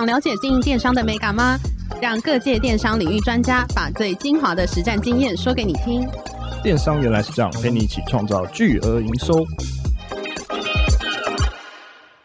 想了解经营电商的美感吗？让各界电商领域专家把最精华的实战经验说给你听。电商原来是这样，陪你一起创造巨额营收。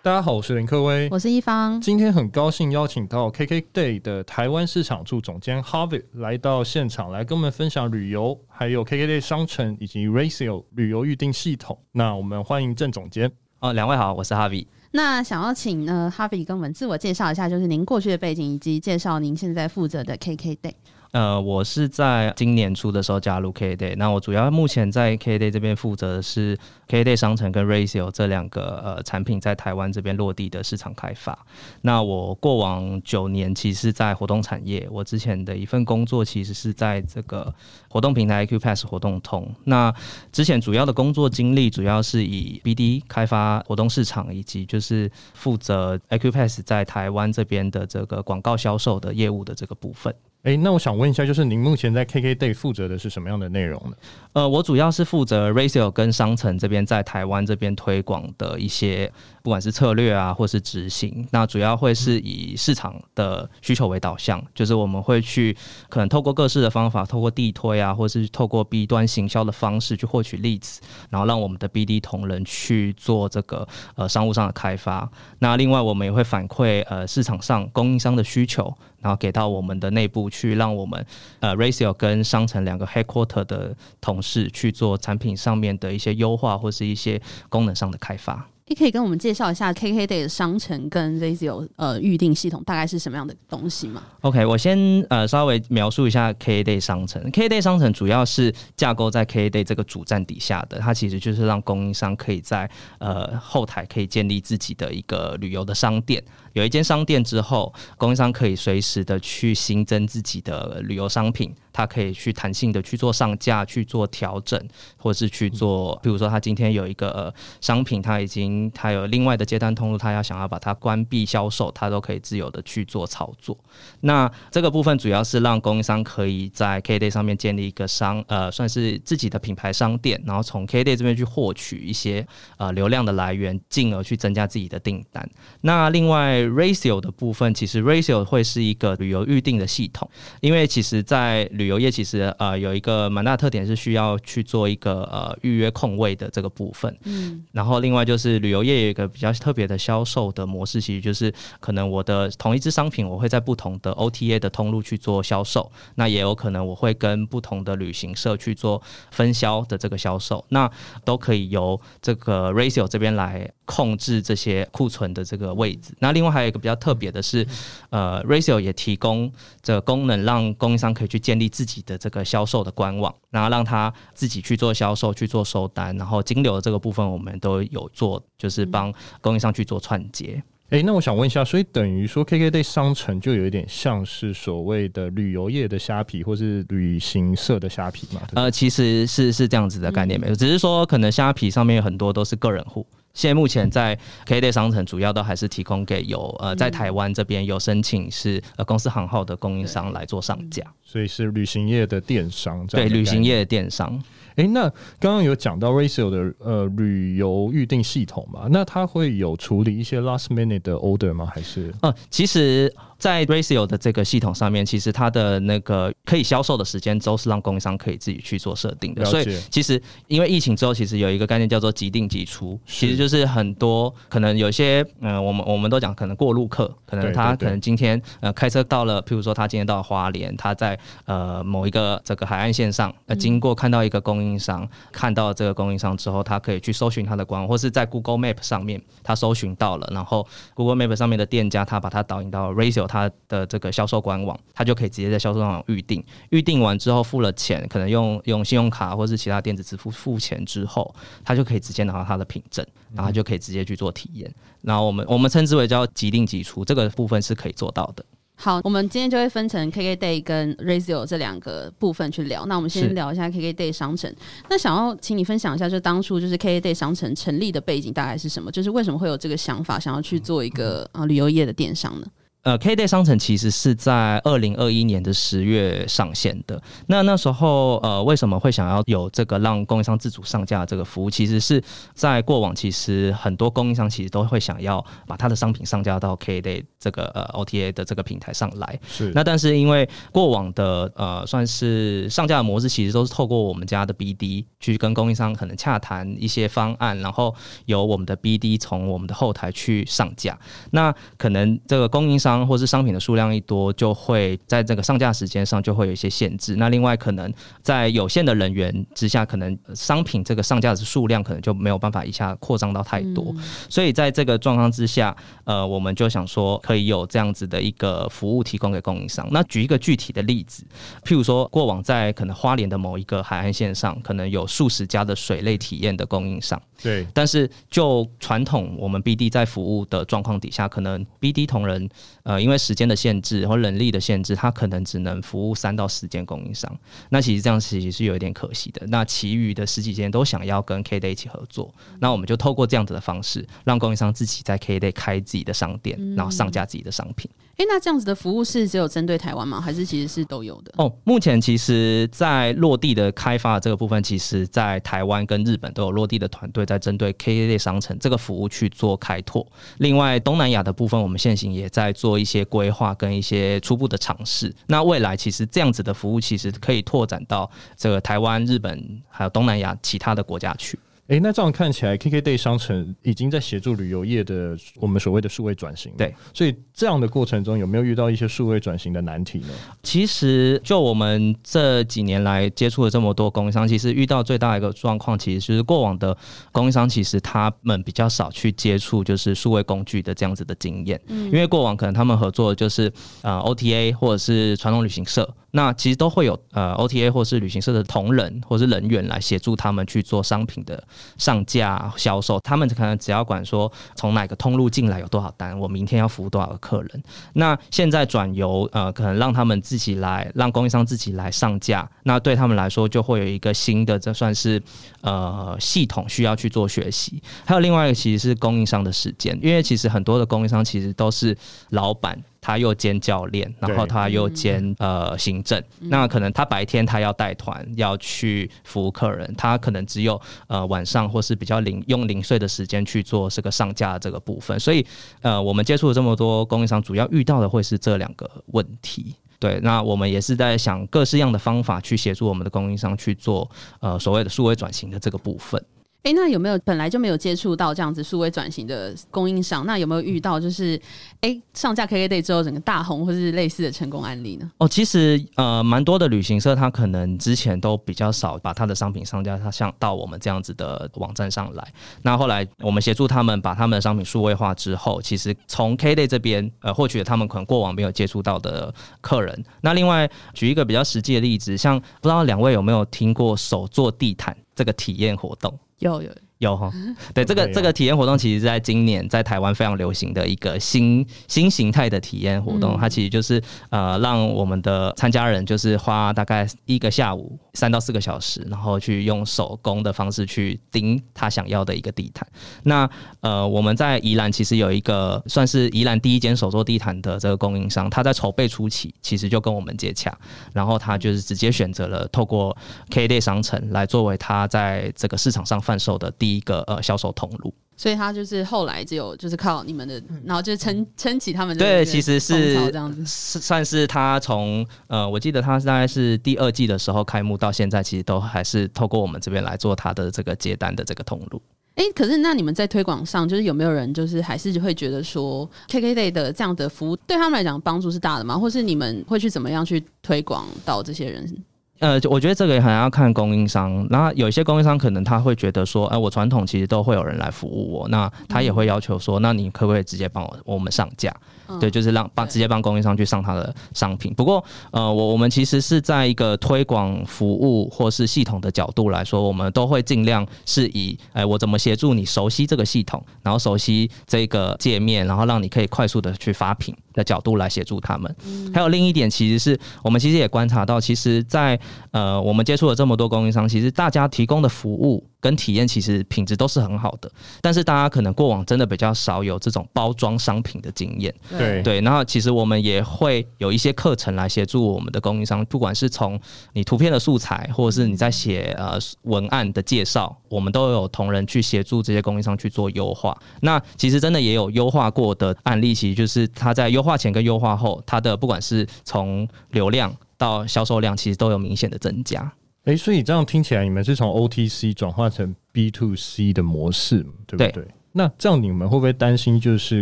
大家好，我是林克威，我是一方。今天很高兴邀请到 KKday 的台湾市场处总监 Harvey 来到现场，来跟我们分享旅游，还有 KKday 商城以及 Racio 旅游预订系统。那我们欢迎郑总监。哦，两位好，我是 Harvey。那想要请呢哈比跟我们自我介绍一下，就是您过去的背景，以及介绍您现在负责的 KKday。呃，我是在今年初的时候加入 Kday，那我主要目前在 Kday 这边负责的是 Kday 商城跟 Racio 这两个呃产品在台湾这边落地的市场开发。那我过往九年其实在活动产业，我之前的一份工作其实是在这个活动平台 Acupass 活动通。那之前主要的工作经历主要是以 BD 开发活动市场，以及就是负责 Acupass 在台湾这边的这个广告销售的业务的这个部分。哎、那我想问一下，就是您目前在 KKday 负责的是什么样的内容呢？呃，我主要是负责 Racio 跟商城这边在台湾这边推广的一些，不管是策略啊，或是执行，那主要会是以市场的需求为导向，就是我们会去可能透过各式的方法，透过地推啊，或是透过 B 端行销的方式去获取 leads，然后让我们的 BD 同仁去做这个呃商务上的开发。那另外我们也会反馈呃市场上供应商的需求。然后给到我们的内部去，让我们呃 Racio 跟商城两个 headquarter 的同事去做产品上面的一些优化，或是一些功能上的开发。你可以跟我们介绍一下 KKday 的商城跟 Razio 呃预定系统大概是什么样的东西吗？OK，我先呃稍微描述一下 KKday 商城。KKday 商城主要是架构在 KKday 这个主站底下的，它其实就是让供应商可以在呃后台可以建立自己的一个旅游的商店。有一间商店之后，供应商可以随时的去新增自己的旅游商品。它可以去弹性的去做上架、去做调整，或是去做，比如说他今天有一个商品，他已经他有另外的接单通路，他要想要把它关闭销售，他都可以自由的去做操作。那这个部分主要是让供应商可以在 KKday 上面建立一个商，呃，算是自己的品牌商店，然后从 KKday 这边去获取一些呃流量的来源，进而去增加自己的订单。那另外 ratio 的部分，其实 ratio 会是一个旅游预订的系统，因为其实在旅旅游业其实呃有一个蛮大的特点是需要去做一个呃预约空位的这个部分，嗯，然后另外就是旅游业有一个比较特别的销售的模式，其实就是可能我的同一支商品我会在不同的 OTA 的通路去做销售，那也有可能我会跟不同的旅行社去做分销的这个销售，那都可以由这个 Racio 这边来控制这些库存的这个位置。那另外还有一个比较特别的是，呃，Racio 也提供这个功能，让供应商可以去建立。自己的这个销售的官网，然后让他自己去做销售、去做收单，然后金流的这个部分我们都有做，就是帮供应商去做串接。诶、欸，那我想问一下，所以等于说 KKday 商城就有一点像是所谓的旅游业的虾皮，或是旅行社的虾皮嘛？呃，其实是是这样子的概念没有，只是说可能虾皮上面有很多都是个人户。现在目前在 KKday 商城主要都还是提供给有呃在台湾这边有申请是呃公司行号的供应商来做上架，所以是旅行业的电商这样。对，旅行业的电商。哎、欸，那刚刚有讲到 Racio 的呃旅游预订系统嘛？那它会有处理一些 last minute 的 order 吗？还是？嗯，其实。在 Racio 的这个系统上面，其实它的那个可以销售的时间都是让供应商可以自己去做设定的。所以其实因为疫情之后，其实有一个概念叫做即定即出，其实就是很多可能有些嗯、呃，我们我们都讲可能过路客，可能他可能今天呃开车到了，譬如说他今天到了花莲，他在呃某一个这个海岸线上呃经过看到一个供应商，嗯、看到这个供应商之后，他可以去搜寻他的官网，或是在 Google Map 上面他搜寻到了，然后 Google Map 上面的店家他把它导引到 Racio。他的这个销售官网，他就可以直接在销售官网预定。预定完之后付了钱，可能用用信用卡或是其他电子支付付钱之后，他就可以直接拿到他的凭证，然后就可以直接去做体验。然后我们我们称之为叫即定即出，这个部分是可以做到的。好，我们今天就会分成 KKday 跟 Razio 这两个部分去聊。那我们先聊一下 KKday 商城。那想要请你分享一下，就当初就是 KKday 商城成立的背景大概是什么？就是为什么会有这个想法，想要去做一个啊旅游业的电商呢？呃，KKday 商城其实是在二零二一年的十月上线的。那那时候，呃，为什么会想要有这个让供应商自主上架的这个服务？其实是在过往，其实很多供应商其实都会想要把他的商品上架到 KKday 这个呃 OTA 的这个平台上来。是。那但是因为过往的呃算是上架的模式，其实都是透过我们家的 BD 去跟供应商可能洽谈一些方案，然后由我们的 BD 从我们的后台去上架。那可能这个供应商或是商品的数量一多，就会在这个上架时间上就会有一些限制。那另外可能在有限的人员之下，可能商品这个上架的数量可能就没有办法一下扩张到太多。所以在这个状况之下，呃，我们就想说可以有这样子的一个服务提供给供应商。那举一个具体的例子，譬如说过往在可能花莲的某一个海岸线上，可能有数十家的水类体验的供应商。对。但是就传统我们 BD 在服务的状况底下，可能 BD 同仁。呃，因为时间的限制或人力的限制，他可能只能服务三到四间供应商。那其实这样其实是有一点可惜的。那其余的十几间都想要跟 KKday 一起合作，那我们就透过这样子的方式，让供应商自己在 KKday 开自己的商店，然后上架自己的商品。哎、那这样子的服务是只有针对台湾吗？还是其实是都有的？哦，目前其实，在落地的开发的这个部分，其实在台湾跟日本都有落地的团队在针对 KK 商城这个服务去做开拓。另外，东南亚的部分，我们现行也在做一些规划跟一些初步的尝试。那未来其实这样子的服务，其实可以拓展到这个台湾、日本还有东南亚其他的国家去。哎，那这样看起来，KKday 商城已经在协助旅游业的我们所谓的数位转型。对，所以这样的过程中有没有遇到一些数位转型的难题呢？其实，就我们这几年来接触了这么多供应商，其实遇到最大一个状况，其实就是过往的供应商其实他们比较少去接触就是数位工具的这样子的经验。嗯，因为过往可能他们合作的就是呃 OTA 或者是传统旅行社。那其实都会有呃 OTA 或是旅行社的同仁或是人员来协助他们去做商品的上架销售，他们可能只要管说从哪个通路进来有多少单，我明天要服务多少个客人。那现在转由呃可能让他们自己来，让供应商自己来上架，那对他们来说就会有一个新的这算是呃系统需要去做学习。还有另外一个其实是供应商的时间，因为其实很多的供应商其实都是老板。他又兼教练，然后他又兼呃行政，那可能他白天他要带团要去服务客人，他可能只有呃晚上或是比较零用零碎的时间去做这个上架这个部分，所以呃我们接触了这么多供应商，主要遇到的会是这两个问题。对，那我们也是在想各式样的方法去协助我们的供应商去做呃所谓的数位转型的这个部分。哎，那有没有本来就没有接触到这样子数位转型的供应商？那有没有遇到就是哎上架 KKday 之后整个大红，或是类似的成功案例呢？哦，其实呃蛮多的旅行社，他可能之前都比较少把他的商品上架，他像到我们这样子的网站上来。那后来我们协助他们把他们的商品数位化之后，其实从 K Day 这边呃获取了他们可能过往没有接触到的客人。那另外举一个比较实际的例子，像不知道两位有没有听过手做地毯这个体验活动？有有有哈，对这个这个体验活动，其实在今年在台湾非常流行的一个新新形态的体验活动，它其实就是呃让我们的参加人就是花大概一个下午三到四个小时，然后去用手工的方式去钉他想要的一个地毯。那呃我们在宜兰其实有一个算是宜兰第一间手做地毯的这个供应商，他在筹备初期其实就跟我们接洽，然后他就是直接选择了透过 KKday 商城来作为他在这个市场上贩售的第一个呃销售通路，所以他就是后来只有就是靠你们的，然后就撑撑起他们的。对，其实是这样子，算是他从呃，我记得他大概是第二季的时候开幕到现在，其实都还是透过我们这边来做他的这个接单的这个通路。哎、欸，可是那你们在推广上，就是有没有人就是还是会觉得说 KKday 的这样的服务对他们来讲帮助是大的吗？或是你们会去怎么样去推广到这些人？呃，我觉得这个也很要看供应商。那有一些供应商可能他会觉得说，哎、呃，我传统其实都会有人来服务我，那他也会要求说，那你可不可以直接帮我我们上架？嗯、对，就是让帮直接帮供应商去上他的商品。不过，呃，我我们其实是在一个推广服务或是系统的角度来说，我们都会尽量是以，哎、呃，我怎么协助你熟悉这个系统，然后熟悉这个界面，然后让你可以快速的去发品的角度来协助他们。嗯、还有另一点，其实是我们其实也观察到，其实在呃，我们接触了这么多供应商，其实大家提供的服务。跟体验其实品质都是很好的，但是大家可能过往真的比较少有这种包装商品的经验。对对，然后其实我们也会有一些课程来协助我们的供应商，不管是从你图片的素材，或者是你在写呃文案的介绍，我们都有同仁去协助这些供应商去做优化。那其实真的也有优化过的案例，其实就是他在优化前跟优化后，他的不管是从流量到销售量，其实都有明显的增加。哎、欸，所以这样听起来，你们是从 OTC 转化成 B to C 的模式，对不对？对那这样你们会不会担心，就是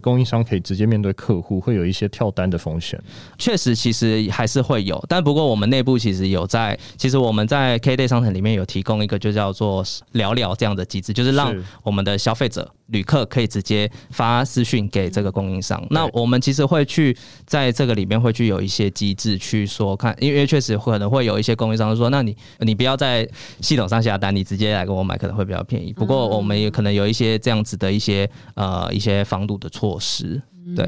供应商可以直接面对客户，会有一些跳单的风险？确实，其实还是会有，但不过我们内部其实有在，其实我们在 KKday 商城里面有提供一个就叫做聊聊这样的机制，就是让我们的消费者、旅客可以直接发私讯给这个供应商。那我们其实会去在这个里面会去有一些机制去说看，因为确实可能会有一些供应商说，那你你不要在系统上下单，你直接来跟我买可能会比较便宜。不过我们也可能有一些这样子的。一些呃一些防堵的措施，对，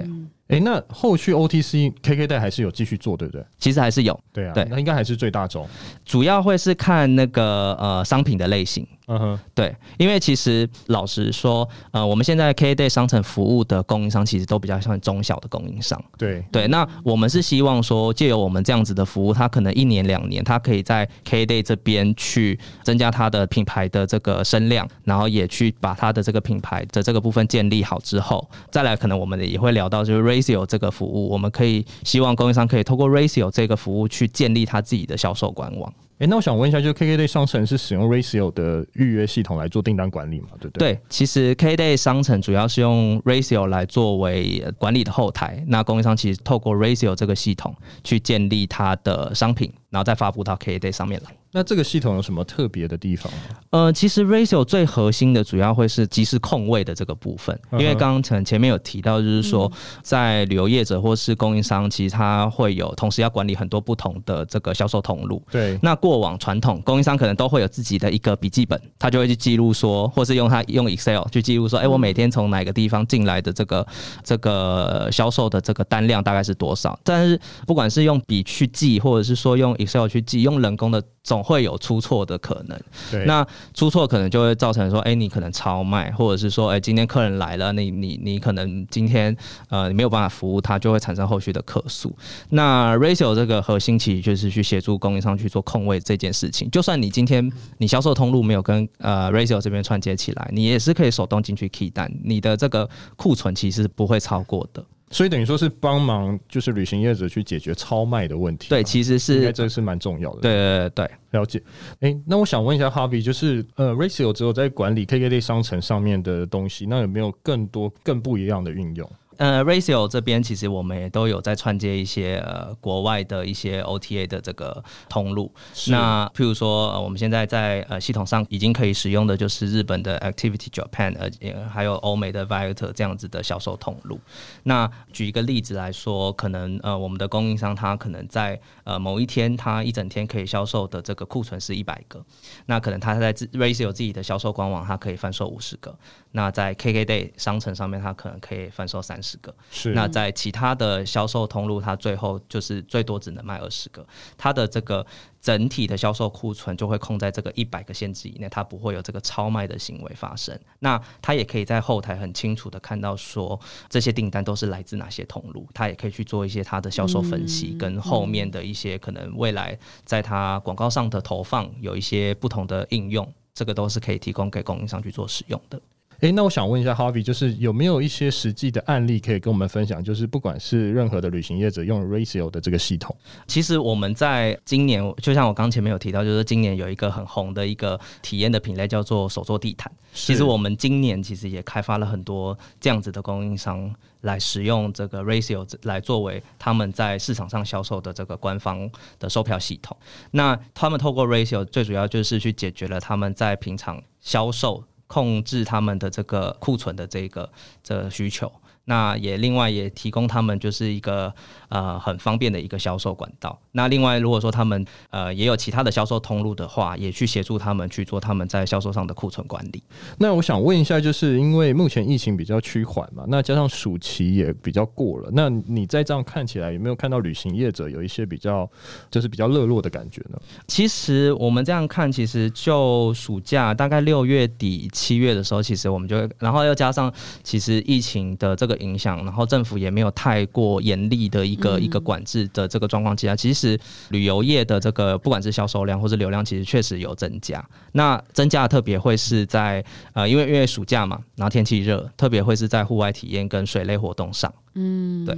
哎、欸，那后续 OTC KKday 还是有继续做，对不对？其实还是有，对啊，对，那应该还是最大宗，主要会是看那个呃商品的类型。嗯哼，对，因为其实老实说，呃，我们现在 KKday 商城服务的供应商其实都比较像中小的供应商。对对，那我们是希望说，借由我们这样子的服务，他可能一年两年，他可以在 KKday 这边去增加他的品牌的这个声量，然后也去把他的这个品牌的这个部分建立好之后，再来可能我们也会聊到就是 Ratio 这个服务，我们可以希望供应商可以透过 Ratio 这个服务去建立他自己的销售官网。哎、那我想问一下，就是 KKday 商城是使用 Ratio 的预约系统来做订单管理嘛？对不对？对，其实 K Day 商城主要是用 Ratio 来作为管理的后台，那供应商其实透过 Ratio 这个系统去建立它的商品，然后再发布到 KKday 上面来。那这个系统有什么特别的地方吗？呃，其实 Ratio 最核心的主要会是即时控位的这个部分，因为刚刚前前面有提到，就是说在旅游业者或是供应商，其实他会有同时要管理很多不同的这个销售通路。对。那过往传统供应商可能都会有自己的一个笔记本，他就会去记录说，或是用他用 Excel 去记录说，哎，我每天从哪个地方进来的这个这个销售的这个单量大概是多少？但是不管是用笔去记，或者是说用 Excel 去记，用人工的。总会有出错的可能，对，那出错可能就会造成说，哎、欸，你可能超卖，或者是说，哎、欸，今天客人来了，你你你可能今天呃你没有办法服务他，就会产生后续的客诉。那 Ratio 这个核心其实就是去协助供应商去做控位这件事情。就算你今天你销售通路没有跟呃 Ratio 这边串接起来，你也是可以手动进去 key 单，你的这个库存其实不会超过的。所以等于说是帮忙，就是旅行业者去解决超卖的问题。对，其实是这是蛮重要的。对对对对，了解。哎、欸，那我想问一下 Harvie，就是呃，Ratio 只有在管理 KKday 商城上面的东西，那有没有更多更不一样的运用？呃，Ratio 这边其实我们也都有在串接一些呃国外的一些 OTA 的这个通路。那譬如说，呃，我们现在在呃系统上已经可以使用的就是日本的 Activity Japan，呃，还有欧美的 Viator 这样子的销售通路。那举一个例子来说，可能呃我们的供应商他可能在呃某一天他一整天可以销售的这个库存是一百个，那可能他在 Ratio 自己的销售官网，他可以贩售五十个。那在 KKday 商城上面，它可能可以贩售三十个。是。那在其他的销售通路，它最后就是最多只能卖二十个。它的这个整体的销售库存就会控在这个一百个限制以内，它不会有这个超卖的行为发生。那它也可以在后台很清楚的看到说，这些订单都是来自哪些通路，它也可以去做一些它的销售分析，跟后面的一些可能未来在它广告上的投放有一些不同的应用，这个都是可以提供给供应商去做使用的。哎、欸，那我想问一下 Harvey，就是有没有一些实际的案例可以跟我们分享？就是不管是任何的旅行业者用 Ratio 的这个系统，其实我们在今年，就像我刚前面有提到，就是今年有一个很红的一个体验的品类叫做手作地毯。其实我们今年其实也开发了很多这样子的供应商来使用这个 Ratio 来作为他们在市场上销售的这个官方的售票系统。那他们透过 Ratio 最主要就是去解决了他们在平常销售。控制他们的这个库存的这个这需求。那也另外也提供他们就是一个呃很方便的一个销售管道。那另外如果说他们呃也有其他的销售通路的话，也去协助他们去做他们在销售上的库存管理。那我想问一下，就是因为目前疫情比较趋缓嘛，那加上暑期也比较过了，那你在这样看起来有没有看到旅行业者有一些比较就是比较热络的感觉呢？其实我们这样看，其实就暑假大概六月底七月的时候，其实我们就然后又加上其实疫情的这个。影响，然后政府也没有太过严厉的一个、嗯、一个管制的这个状况之下，其实旅游业的这个不管是销售量或是流量，其实确实有增加。那增加的特别会是在呃，因为因为暑假嘛，然后天气热，特别会是在户外体验跟水类活动上。嗯，对。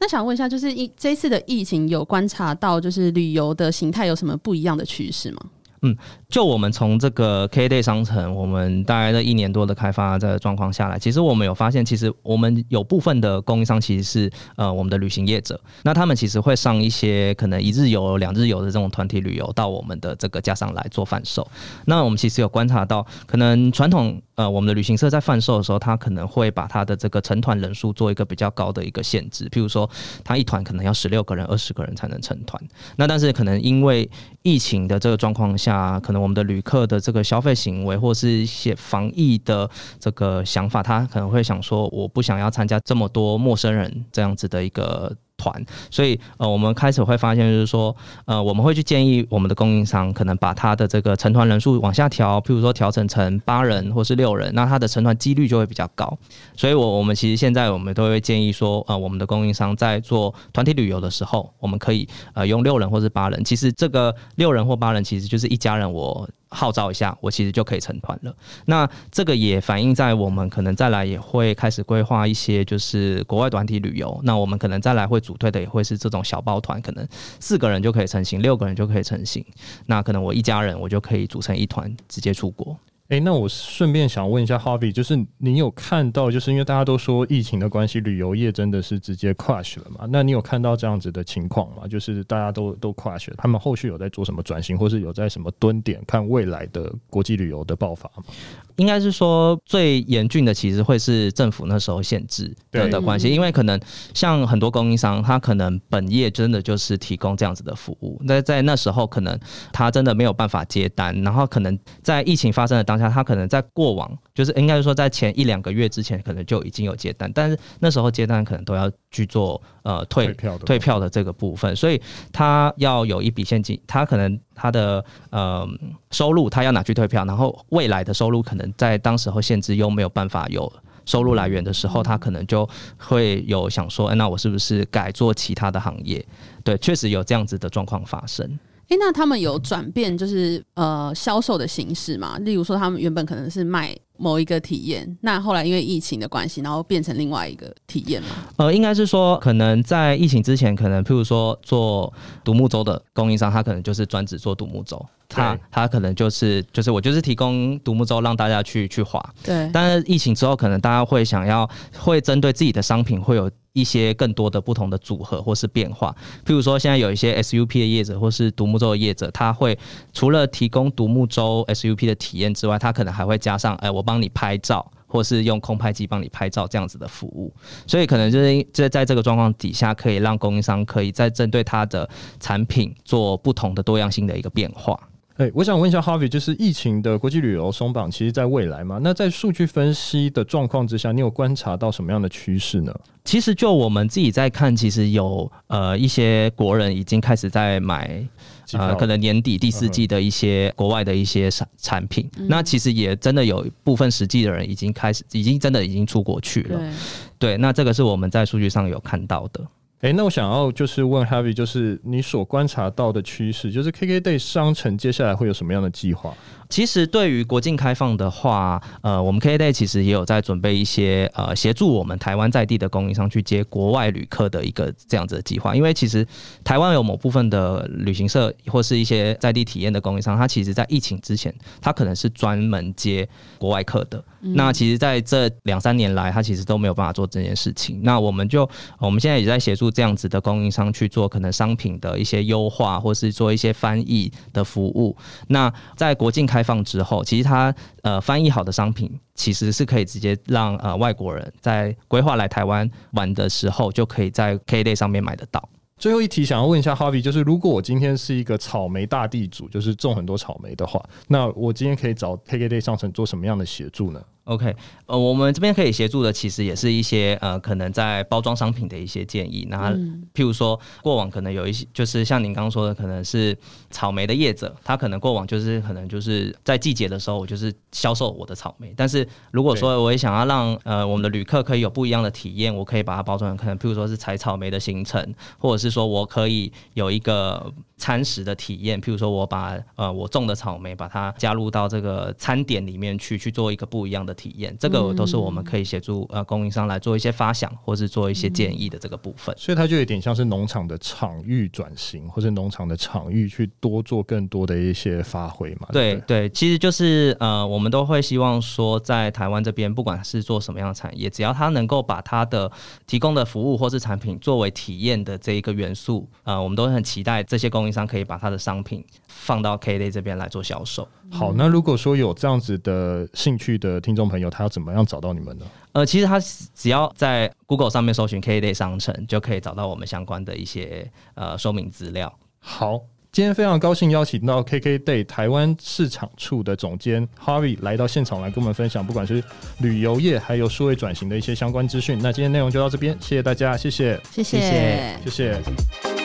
那想问一下，就是一这次的疫情有观察到，就是旅游的形态有什么不一样的趋势吗？嗯，就我们从这个 K Day 商城，我们大概这一年多的开发的状况下来，其实我们有发现，其实我们有部分的供应商其实是呃我们的旅行业者，那他们其实会上一些可能一日游、两日游的这种团体旅游到我们的这个加上来做贩售。那我们其实有观察到，可能传统呃我们的旅行社在贩售的时候，他可能会把他的这个成团人数做一个比较高的一个限制，譬如说他一团可能要十六个人、二十个人才能成团。那但是可能因为疫情的这个状况下，可能我们的旅客的这个消费行为，或是一些防疫的这个想法，他可能会想说，我不想要参加这么多陌生人这样子的一个。团，所以呃，我们开始会发现，就是说，呃，我们会去建议我们的供应商，可能把他的这个成团人数往下调，譬如说调整成八人或是六人，那他的成团几率就会比较高。所以，我我们其实现在我们都会建议说，呃，我们的供应商在做团体旅游的时候，我们可以呃用六人或是八人。其实这个六人或八人其实就是一家人，我。号召一下，我其实就可以成团了。那这个也反映在我们可能再来也会开始规划一些，就是国外团体旅游。那我们可能再来会组队的也会是这种小包团，可能四个人就可以成型，六个人就可以成型。那可能我一家人我就可以组成一团直接出国。哎、欸，那我顺便想问一下 Harvey，就是你有看到，就是因为大家都说疫情的关系，旅游业真的是直接 crash 了嘛？那你有看到这样子的情况吗？就是大家都都 crash，他们后续有在做什么转型，或是有在什么蹲点看未来的国际旅游的爆发吗？应该是说最严峻的其实会是政府那时候限制的的关系，因为可能像很多供应商，他可能本业真的就是提供这样子的服务，那在那时候可能他真的没有办法接单，然后可能在疫情发生的当下，他可能在过往就是应该是说在前一两个月之前，可能就已经有接单，但是那时候接单可能都要去做呃退退票的退票的这个部分，所以他要有一笔现金，他可能他的呃收入他要拿去退票，然后未来的收入可能在当时候限制又没有办法有收入来源的时候，他可能就会有想说，哎，那我是不是改做其他的行业？对，确实有这样子的状况发生。哎、欸，那他们有转变，就是呃销售的形式嘛？例如说，他们原本可能是卖某一个体验，那后来因为疫情的关系，然后变成另外一个体验嘛？呃，应该是说，可能在疫情之前，可能譬如说做独木舟的供应商，他可能就是专职做独木舟，他他可能就是就是我就是提供独木舟让大家去去划。对。但是疫情之后，可能大家会想要会针对自己的商品会有。一些更多的不同的组合或是变化，譬如说现在有一些 SUP 的业者或是独木舟的业者，他会除了提供独木舟 SUP 的体验之外，他可能还会加上，哎、我帮你拍照，或是用空拍机帮你拍照这样子的服务。所以可能就是在在这个状况底下，可以让供应商可以再针对他的产品做不同的多样性的一个变化。哎、欸，我想问一下 Harvey，就是疫情的国际旅游松绑，其实在未来嘛？那在数据分析的状况之下，你有观察到什么样的趋势呢？其实就我们自己在看，其实有呃一些国人已经开始在买呃可能年底第四季的一些国外的一些产产品。嗯、那其实也真的有部分实际的人已经开始，已经真的已经出国去了。对，对，那这个是我们在数据上有看到的。哎、那我想要就是问 Heavy，就是你所观察到的趋势，就是 KKday 商城接下来会有什么样的计划？其实对于国境开放的话，呃，我们 KKday 其实也有在准备一些呃协助我们台湾在地的供应商去接国外旅客的一个这样子的计划。因为其实台湾有某部分的旅行社或是一些在地体验的供应商，他其实在疫情之前，他可能是专门接国外客的。嗯、那其实在这两三年来，他其实都没有办法做这件事情。那我们就我们现在也在协助这样子的供应商去做可能商品的一些优化，或是做一些翻译的服务。那在国境开开放之后，其实它呃翻译好的商品，其实是可以直接让呃外国人在规划来台湾玩的时候，就可以在 KDay 上面买得到。最后一题想要问一下 Harvey，就是如果我今天是一个草莓大地主，就是种很多草莓的话，那我今天可以找 KKday 商城做什么样的协助呢？OK，呃，我们这边可以协助的其实也是一些呃，可能在包装商品的一些建议。那譬如说，过往可能有一些，就是像您刚刚说的，可能是草莓的业者，他可能过往就是可能就是在季节的时候，我就是销售我的草莓。但是如果说我也想要让呃我们的旅客可以有不一样的体验，我可以把它包装成可能譬如说是采草莓的行程，或者是说我可以有一个餐食的体验，譬如说我把呃我种的草莓把它加入到这个餐点里面去，去做一个不一样的。体验这个都是我们可以协助呃供应商来做一些发想，或是做一些建议的这个部分。所以它就有点像是农场的场域转型，或是农场的场域去多做更多的一些发挥嘛。对对，对，其实就是呃，我们都会希望说，在台湾这边，不管是做什么样的产业，只要它能够把它的提供的服务或是产品作为体验的这一个元素，呃，我们都很期待这些供应商可以把他的商品放到 KKday 这边来做销售。好，那如果说有这样子的兴趣的听众朋友，他要怎么样找到你们呢？呃，其实他只要在 Google 上面搜寻 KKday 商城，就可以找到我们相关的一些呃说明资料。好，今天非常高兴邀请到 KKday 台湾市场处的总监 Harvey 来到现场来跟我们分享，不管是旅游业还有数位转型的一些相关资讯。那今天内容就到这边，谢谢大家，谢谢，谢谢，谢谢。谢谢。